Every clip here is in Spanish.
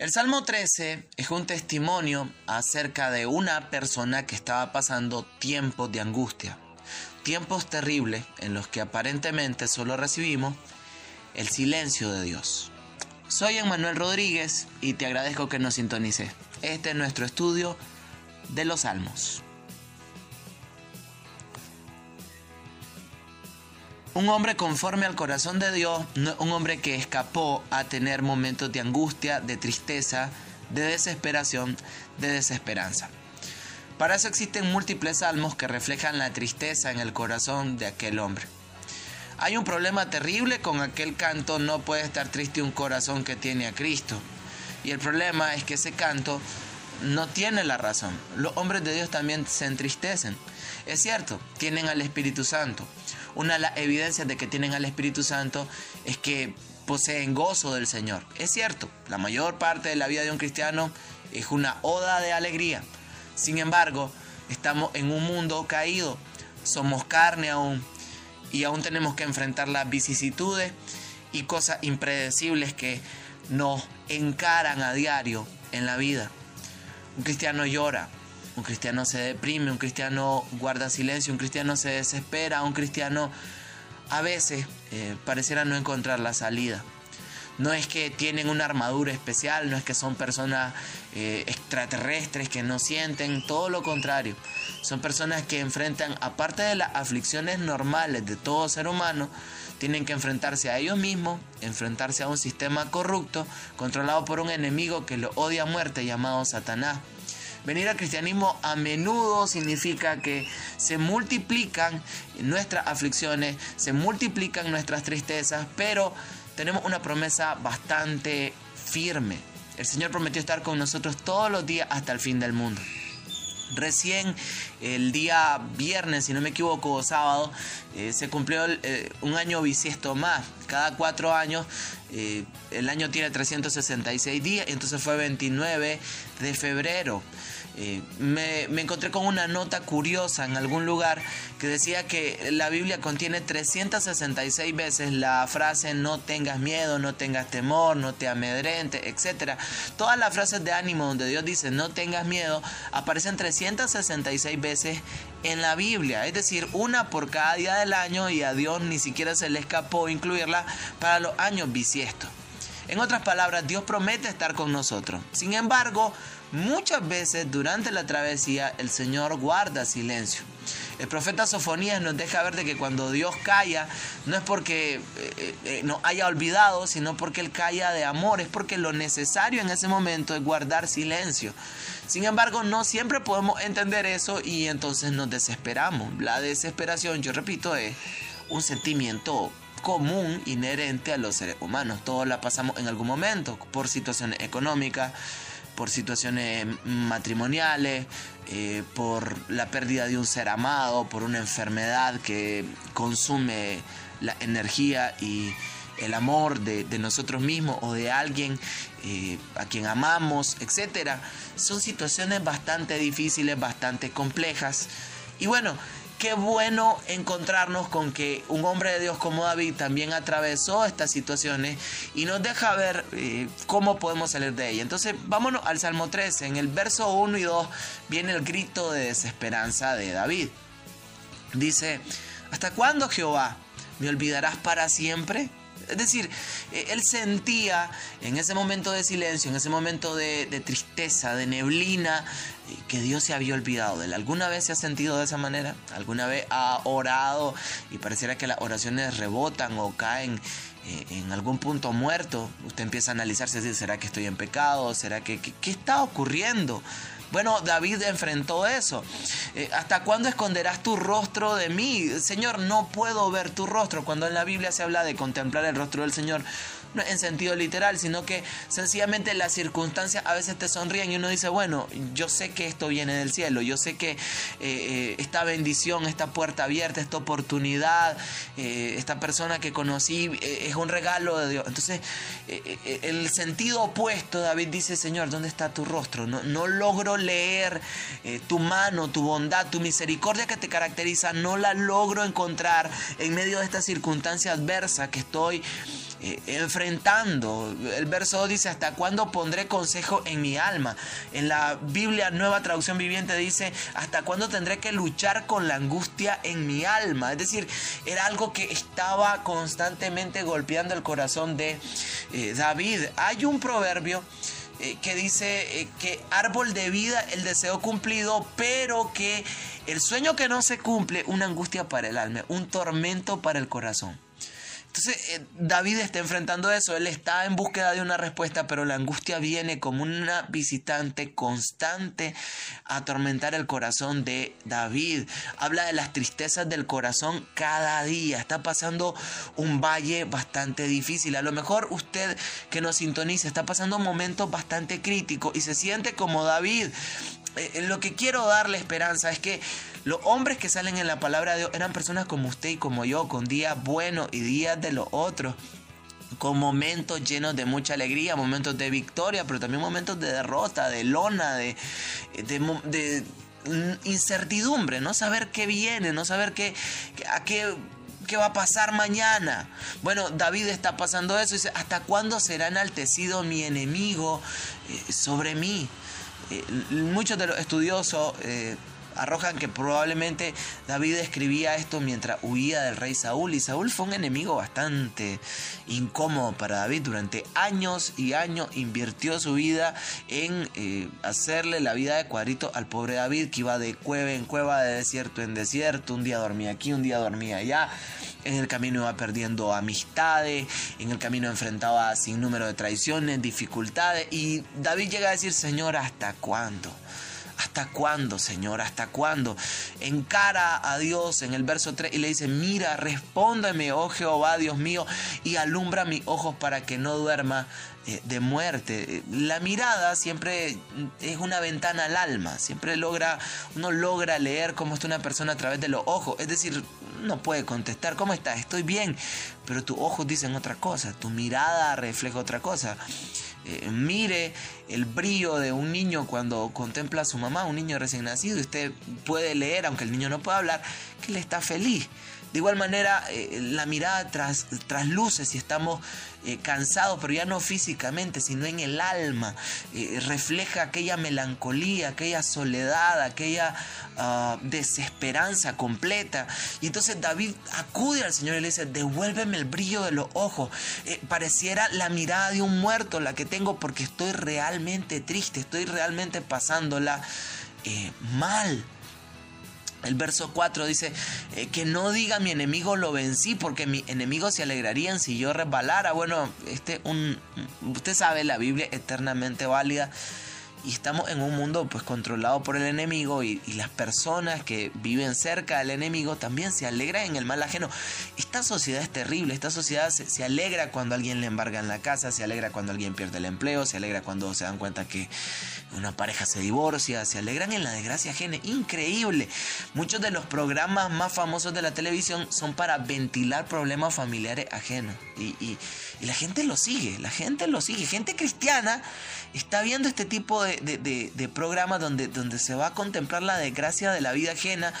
El Salmo 13 es un testimonio acerca de una persona que estaba pasando tiempos de angustia, tiempos terribles en los que aparentemente solo recibimos el silencio de Dios. Soy Emmanuel Rodríguez y te agradezco que nos sintonices. Este es nuestro estudio de los Salmos. Un hombre conforme al corazón de Dios, un hombre que escapó a tener momentos de angustia, de tristeza, de desesperación, de desesperanza. Para eso existen múltiples salmos que reflejan la tristeza en el corazón de aquel hombre. Hay un problema terrible con aquel canto, no puede estar triste un corazón que tiene a Cristo. Y el problema es que ese canto no tiene la razón. Los hombres de Dios también se entristecen. Es cierto, tienen al Espíritu Santo, una de las evidencias de que tienen al Espíritu Santo es que poseen gozo del Señor. Es cierto, la mayor parte de la vida de un cristiano es una oda de alegría. Sin embargo, estamos en un mundo caído, somos carne aún y aún tenemos que enfrentar las vicisitudes y cosas impredecibles que nos encaran a diario en la vida. Un cristiano llora, un cristiano se deprime, un cristiano guarda silencio, un cristiano se desespera, un cristiano a veces eh, pareciera no encontrar la salida. No es que tienen una armadura especial, no es que son personas eh, extraterrestres que no sienten, todo lo contrario. Son personas que enfrentan, aparte de las aflicciones normales de todo ser humano, tienen que enfrentarse a ellos mismos, enfrentarse a un sistema corrupto, controlado por un enemigo que lo odia a muerte llamado Satanás. Venir al cristianismo a menudo significa que se multiplican nuestras aflicciones, se multiplican nuestras tristezas, pero tenemos una promesa bastante firme. El Señor prometió estar con nosotros todos los días hasta el fin del mundo. Recién el día viernes, si no me equivoco, sábado, eh, se cumplió eh, un año bisiesto más. Cada cuatro años, eh, el año tiene 366 días, y entonces fue 29 de febrero. Eh, me, encontré con una nota curiosa en algún lugar que decía que la Biblia contiene 366 veces la frase no tengas miedo, no tengas temor, no te amedrente, etc. Todas las frases de ánimo donde Dios dice no tengas miedo aparecen 366 veces en la Biblia, es decir, una por cada día del año y a Dios ni siquiera se le escapó incluirla para los años bisiestos. En otras palabras, Dios promete estar con nosotros. Sin embargo, muchas veces durante la travesía el Señor guarda silencio. El profeta Sofonías nos deja ver de que cuando Dios calla, no es porque eh, eh, eh, no haya olvidado, sino porque Él calla de amor, es porque lo necesario en ese momento es guardar silencio. Sin embargo, no siempre podemos entender eso y entonces nos desesperamos. La desesperación, yo repito, es un sentimiento común, inherente a los seres humanos. Todos la pasamos en algún momento, por situaciones económicas, por situaciones matrimoniales, eh, por la pérdida de un ser amado, por una enfermedad que consume la energía y el amor de, nosotros mismos o de alguien eh, a quien amamos, etc. Son situaciones bastante difíciles, bastante complejas. Y bueno, qué bueno encontrarnos con que un hombre de Dios como David también atravesó estas situaciones y nos deja ver eh, cómo podemos salir de ella. Entonces, vámonos al Salmo 13. En el verso 1 y 2 viene el grito de desesperanza de David. Dice, ¿hasta cuándo Jehová? ¿Me olvidarás para siempre? Es decir, eh, él sentía en ese momento de silencio, en ese momento de, tristeza, de neblina, eh, que Dios se había olvidado de él. ¿Alguna vez se ha sentido de esa manera? ¿Alguna vez ha orado y pareciera que las oraciones rebotan o caen eh, en algún punto muerto? Usted empieza a analizarse, ¿será que estoy en pecado? ¿Será que qué está ocurriendo? Bueno, David enfrentó eso. Eh, ¿Hasta cuándo esconderás tu rostro de mí? Señor, no puedo ver tu rostro. Cuando en la Biblia se habla de contemplar el rostro del Señor, no en sentido literal, sino que sencillamente las circunstancias a veces te sonríen y uno dice, bueno, yo sé que esto viene del cielo, yo sé que eh, eh, esta bendición, esta puerta abierta, esta oportunidad, eh, esta persona que conocí es un regalo de Dios. Entonces, el sentido opuesto, David dice, Señor, ¿dónde está tu rostro? No, no logro leer tu mano, tu bondad, tu misericordia que te caracteriza, no la logro encontrar en medio de esta circunstancia adversa que estoy eh, enfrentando. El verso 2 dice, ¿hasta cuándo pondré consejo en mi alma? En la Biblia Nueva Traducción Viviente dice, ¿hasta cuándo tendré que luchar con la angustia en mi alma? Es decir, era algo que estaba constantemente golpeando el corazón de eh, David. Hay un proverbio eh, que dice que árbol de vida, el deseo cumplido, pero que el sueño que no se cumple, una angustia para el alma, un tormento para el corazón. Entonces eh, David está enfrentando eso, él está en búsqueda de una respuesta, pero la angustia viene como una visitante constante a atormentar el corazón de David. Habla de las tristezas del corazón cada día, está pasando un valle bastante difícil. A lo mejor usted que nos sintoniza está pasando momentos bastante críticos y se siente como David. Eh, eh, lo que quiero darle esperanza es que los hombres que salen en la palabra de Dios eran personas como usted y como yo, con días buenos y días de los otros con momentos llenos de mucha alegría, momentos de victoria, pero también momentos de derrota, de lona, de, de, incertidumbre, no saber qué viene, no saber qué, qué, qué va a pasar mañana. Bueno, David está pasando eso y dice, ¿hasta cuándo será enaltecido mi enemigo eh, sobre mí? Eh, muchos de los estudiosos eh, arrojan que probablemente David escribía esto mientras huía del rey Saúl y Saúl fue un enemigo bastante incómodo para David. Durante años y años invirtió su vida en eh, hacerle la vida de cuadrito al pobre David que iba de cueva en cueva de desierto en desierto. Un día dormía aquí un día dormía allá en el camino iba perdiendo amistades, en el camino enfrentaba sin número de traiciones, dificultades y David llega a decir, Señor, ¿hasta cuándo? ¿Hasta cuándo, Señor? ¿Hasta cuándo? Encara a Dios en el verso 3 y le dice, mira, respóndeme, oh Jehová, Dios mío, y alumbra mis ojos para que no duerma eh, de muerte. La mirada siempre es una ventana al alma, siempre logra, uno logra leer cómo está una persona a través de los ojos. Es decir, no puede contestar, ¿cómo estás? Estoy bien, pero tus ojos dicen otra cosa, tu mirada refleja otra cosa. Eh, mire el brillo de un niño cuando contempla a su mamá, un niño recién nacido, y usted puede leer, aunque el niño no pueda hablar, que él está feliz. De igual manera, eh, la mirada tras, trasluce si estamos eh, cansados, pero ya no físicamente, sino en el alma. Eh, refleja aquella melancolía, aquella soledad, aquella ah, desesperanza completa. Y entonces David acude al Señor y le dice, devuélveme el brillo de los ojos. pareciera la mirada de un muerto la que tengo porque estoy realmente triste, estoy realmente pasándola mal. El verso 4 dice, eh, que no diga mi enemigo lo vencí, porque mi enemigo se alegrarían si yo resbalara. Bueno, este un, usted sabe, la Biblia eternamente válida y estamos en un mundo pues controlado por el enemigo y, las personas que viven cerca del enemigo también se alegran en el mal ajeno. Esta sociedad es terrible, esta sociedad se, alegra cuando alguien le embarga en la casa, se alegra cuando alguien pierde el empleo, se alegra cuando se dan cuenta que una pareja se divorcia, se alegran en la desgracia ajena, increíble. Muchos de los programas más famosos de la televisión son para ventilar problemas familiares ajenos y, y la gente lo sigue, la gente lo sigue, gente cristiana está viendo este tipo de, de, programas donde, donde se va a contemplar la desgracia de la vida ajena.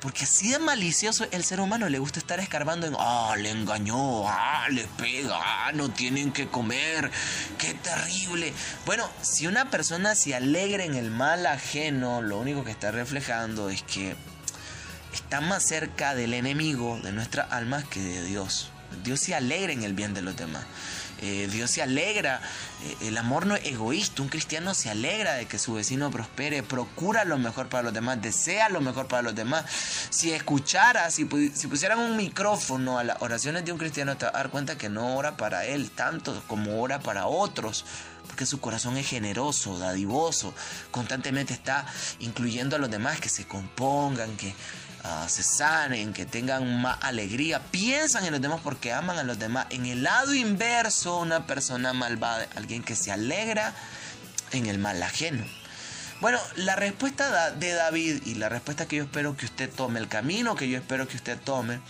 Porque así de malicioso el ser humano le gusta estar escarbando en, ah, le engañó, ah, le pega, ah, no tienen que comer, qué terrible. Bueno, si una persona se alegra en el mal ajeno, lo único que está reflejando es que está más cerca del enemigo de nuestras almas que de Dios. Dios se alegra en el bien de los demás. Eh, Dios se alegra, eh, el amor no es egoísta, un cristiano se alegra de que su vecino prospere, procura lo mejor para los demás, desea lo mejor para los demás. Si escuchara, si, si pusieran un micrófono a las oraciones de un cristiano, te vas a dar cuenta que no ora para él tanto como ora para otros porque su corazón es generoso, dadivoso, constantemente está incluyendo a los demás que se compongan, que, se sanen, que tengan más alegría, piensan en los demás porque aman a los demás. En el lado inverso, una persona malvada, alguien que se alegra en el mal ajeno. Bueno, la respuesta de David y la respuesta que yo espero que usted tome, el camino que yo espero que usted tome,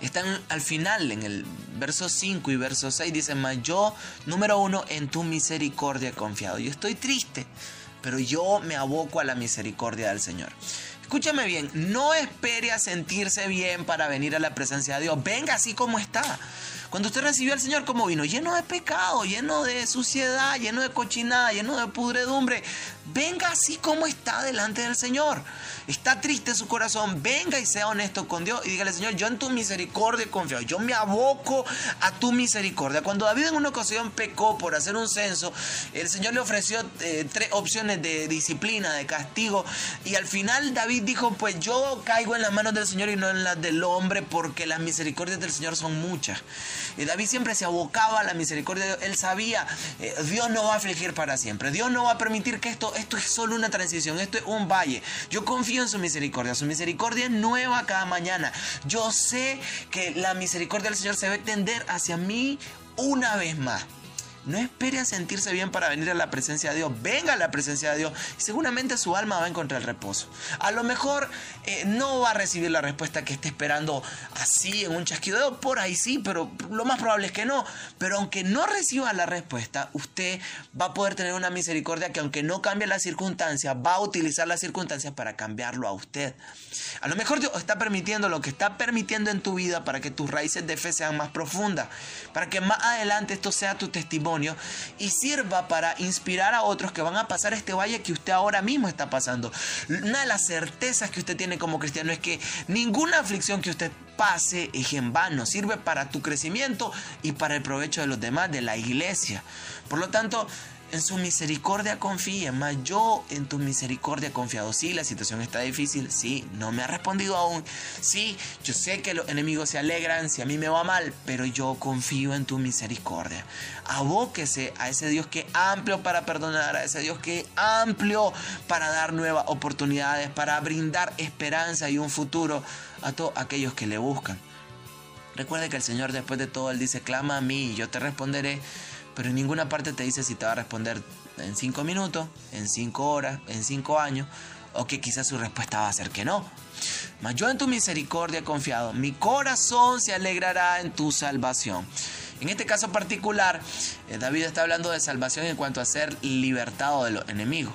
están al final, en el verso 5 y verso 6, dice, mas yo, número uno, en tu misericordia he confiado. Yo estoy triste, pero yo me aboco a la misericordia del Señor. Escúchame bien, no espere a sentirse bien para venir a la presencia de Dios. Venga así como está. Cuando usted recibió al Señor, ¿cómo vino? Lleno de pecado, lleno de suciedad, lleno de cochinada, lleno de pudredumbre. Venga así como está delante del Señor. Está triste su corazón. Venga y sea honesto con Dios y dígale, Señor, yo en tu misericordia confío. Yo me aboco a tu misericordia. Cuando David en una ocasión pecó por hacer un censo, el Señor le ofreció eh, tres opciones de disciplina, de castigo. Y al final David dijo, pues yo caigo en las manos del Señor y no en las del hombre porque las misericordias del Señor son muchas. Y David siempre se abocaba a la misericordia de Dios. Él sabía, eh, Dios no va a afligir para siempre. Dios no va a permitir que esto, esto es solo una transición, esto es un valle. Yo confío en su misericordia. Su misericordia es nueva cada mañana. Yo sé que la misericordia del Señor se va a extender hacia mí una vez más. No espere a sentirse bien para venir a la presencia de Dios. Venga a la presencia de Dios y seguramente su alma va a encontrar el reposo. A lo mejor eh, no va a recibir la respuesta que esté esperando así en un chasquido. Por ahí sí, pero lo más probable es que no. Pero aunque no reciba la respuesta, usted va a poder tener una misericordia que aunque no cambie las circunstancias, va a utilizar las circunstancias para cambiarlo a usted. A lo mejor Dios está permitiendo lo que está permitiendo en tu vida para que tus raíces de fe sean más profundas. Para que más adelante esto sea tu testimonio y sirva para inspirar a otros que van a pasar este valle que usted ahora mismo está pasando. Una de las certezas que usted tiene como cristiano es que ninguna aflicción que usted pase es en vano, sirve para tu crecimiento y para el provecho de los demás, de la iglesia. Por lo tanto, en su misericordia confíe, más yo en tu misericordia he confiado. Sí, la situación está difícil, sí, no me ha respondido aún. Sí, yo sé que los enemigos se alegran si a mí me va mal, pero yo confío en tu misericordia. Abóquese a ese Dios que amplio para perdonar, a ese Dios que amplio para dar nuevas oportunidades, para brindar esperanza y un futuro a todos aquellos que le buscan. Recuerde que el Señor después de todo, Él dice, clama a mí y yo te responderé pero en ninguna parte te dice si te va a responder en 5 minutos, en 5 horas, en 5 años, o que quizás su respuesta va a ser que no. Mas yo en tu misericordia he confiado, mi corazón se alegrará en tu salvación. En este caso particular, eh, David está hablando de salvación en cuanto a ser libertado de los enemigos.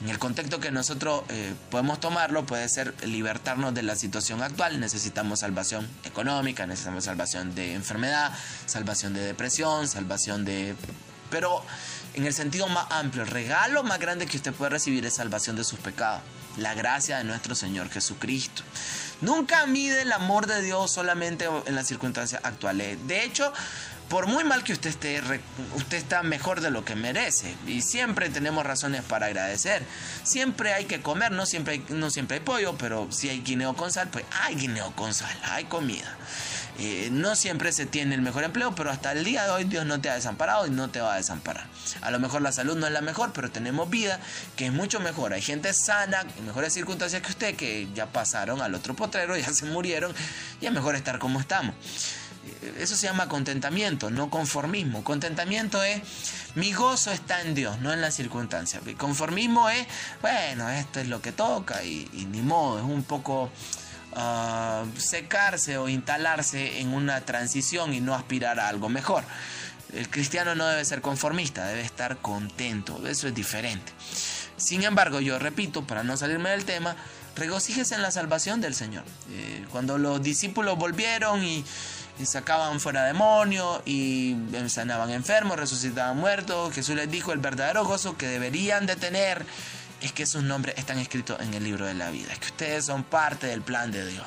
En el contexto que nosotros eh, podemos tomarlo, puede ser libertarnos de la situación actual. Necesitamos salvación económica, necesitamos salvación de enfermedad, salvación de depresión, salvación de... Pero en el sentido más amplio, el regalo más grande que usted puede recibir es salvación de sus pecados. La gracia de nuestro Señor Jesucristo. Nunca mide el amor de Dios solamente en las circunstancias actuales. De hecho, por muy mal que usted esté, usted está mejor de lo que merece. Y siempre tenemos razones para agradecer. Siempre hay que comer, no siempre hay, no siempre hay pollo, pero si hay guineo con sal, pues hay guineo con sal, hay comida. Eh, no siempre se tiene el mejor empleo, pero hasta el día de hoy Dios no te ha desamparado y no te va a desamparar. A lo mejor la salud no es la mejor, pero tenemos vida que es mucho mejor. Hay gente sana, en mejores circunstancias que usted, que ya pasaron al otro potrero, ya se murieron, y es mejor estar como estamos. Eso se llama contentamiento, no conformismo. Contentamiento es mi gozo está en Dios, no en las circunstancias. Conformismo es, bueno, esto es lo que toca y, ni modo, es un poco ah, secarse o instalarse en una transición y no aspirar a algo mejor. El cristiano no debe ser conformista, debe estar contento, eso es diferente. Sin embargo, yo repito, para no salirme del tema, regocíjese en la salvación del Señor. Eh, cuando los discípulos volvieron y y sacaban fuera demonios y sanaban enfermos, resucitaban muertos. Jesús les dijo el verdadero gozo que deberían de tener es que sus nombres están escritos en el libro de la vida, es que ustedes son parte del plan de Dios.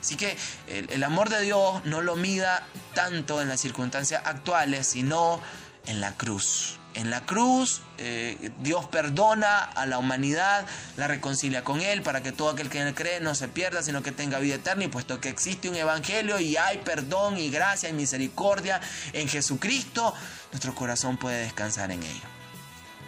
Así que el amor de Dios no lo mida tanto en las circunstancias actuales, sino en la cruz. En la cruz eh, Dios perdona a la humanidad, la reconcilia con Él para que todo aquel que cree no se pierda, sino que tenga vida eterna. Y puesto que existe un evangelio y hay perdón y gracia y misericordia en Jesucristo, nuestro corazón puede descansar en ello.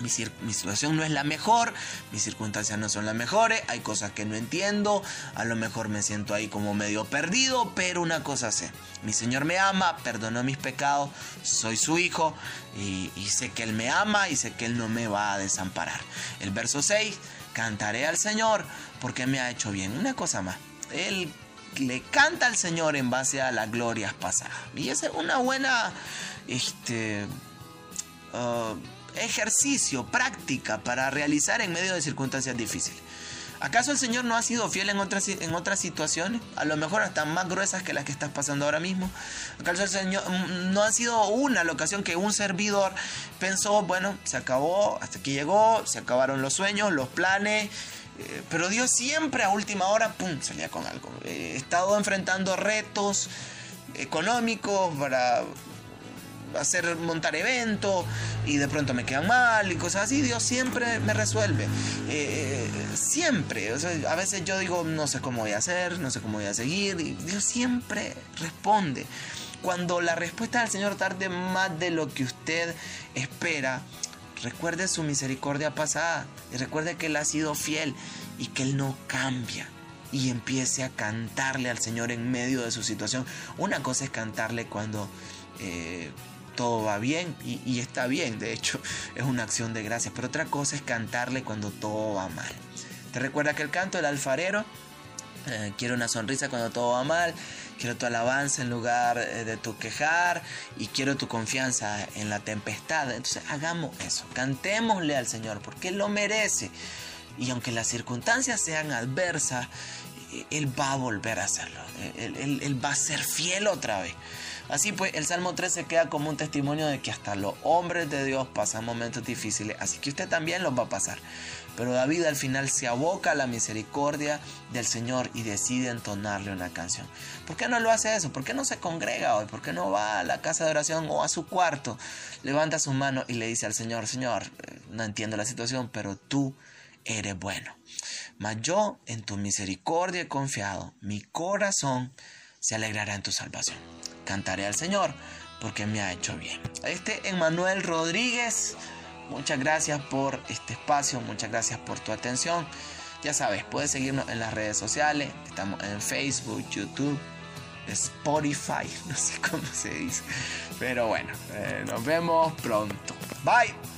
Mi, situación no es la mejor, mis circunstancias no son las mejores, hay cosas que no entiendo, a lo mejor me siento ahí como medio perdido, pero una cosa sé, mi Señor me ama, perdonó mis pecados, soy su hijo y, sé que Él me ama y sé que Él no me va a desamparar. El verso 6, cantaré al Señor porque me ha hecho bien. Una cosa más, Él le canta al Señor en base a las glorias pasadas. Y esa es una buena, este... Uh, ejercicio, práctica para realizar en medio de circunstancias difíciles. ¿Acaso el Señor no ha sido fiel en otras, en otras situaciones? A lo mejor hasta más gruesas que las que estás pasando ahora mismo. ¿Acaso el Señor mm, no ha sido una la ocasión que un servidor pensó, bueno, se acabó, hasta aquí llegó, se acabaron los sueños, los planes, eh, pero Dios siempre a última hora, ¡pum!, salía con algo. Eh, he estado enfrentando retos económicos para hacer montar eventos y de pronto me quedan mal y cosas así, Dios siempre me resuelve. Eh, siempre. a veces yo digo, no sé cómo voy a hacer, no sé cómo voy a seguir, y Dios siempre responde. Cuando la respuesta del Señor tarde más de lo que usted espera, recuerde su misericordia pasada y recuerde que Él ha sido fiel y que Él no cambia y empiece a cantarle al Señor en medio de su situación. Una cosa es cantarle cuando eh, todo va bien y, está bien, de hecho es una acción de gracias, pero otra cosa es cantarle cuando todo va mal. ¿Te recuerda que el canto del alfarero? Eh, quiero una sonrisa cuando todo va mal, quiero tu alabanza en lugar eh, de tu quejar y quiero tu confianza en la tempestad. Entonces hagamos eso, cantémosle al Señor porque Él lo merece. Y aunque las circunstancias sean adversas, eh, Él va a volver a hacerlo. él va a ser fiel otra vez. Así pues, el Salmo 13 queda como un testimonio de que hasta los hombres de Dios pasan momentos difíciles, así que usted también los va a pasar. Pero David al final se aboca a la misericordia del Señor y decide entonarle una canción. ¿Por qué no lo hace eso? ¿Por qué no se congrega hoy? ¿Por qué no va a la casa de oración o a su cuarto? Levanta su mano y le dice al Señor, Señor, eh, no entiendo la situación, pero tú eres bueno. Mas yo en tu misericordia he confiado, mi corazón se alegrará en tu salvación cantaré al Señor porque me ha hecho bien. Este Emanuel Rodríguez, muchas gracias por este espacio, muchas gracias por tu atención. Ya sabes, puedes seguirnos en las redes sociales, estamos en Facebook, YouTube, Spotify, no sé cómo se dice. Pero bueno, eh, nos vemos pronto. Bye.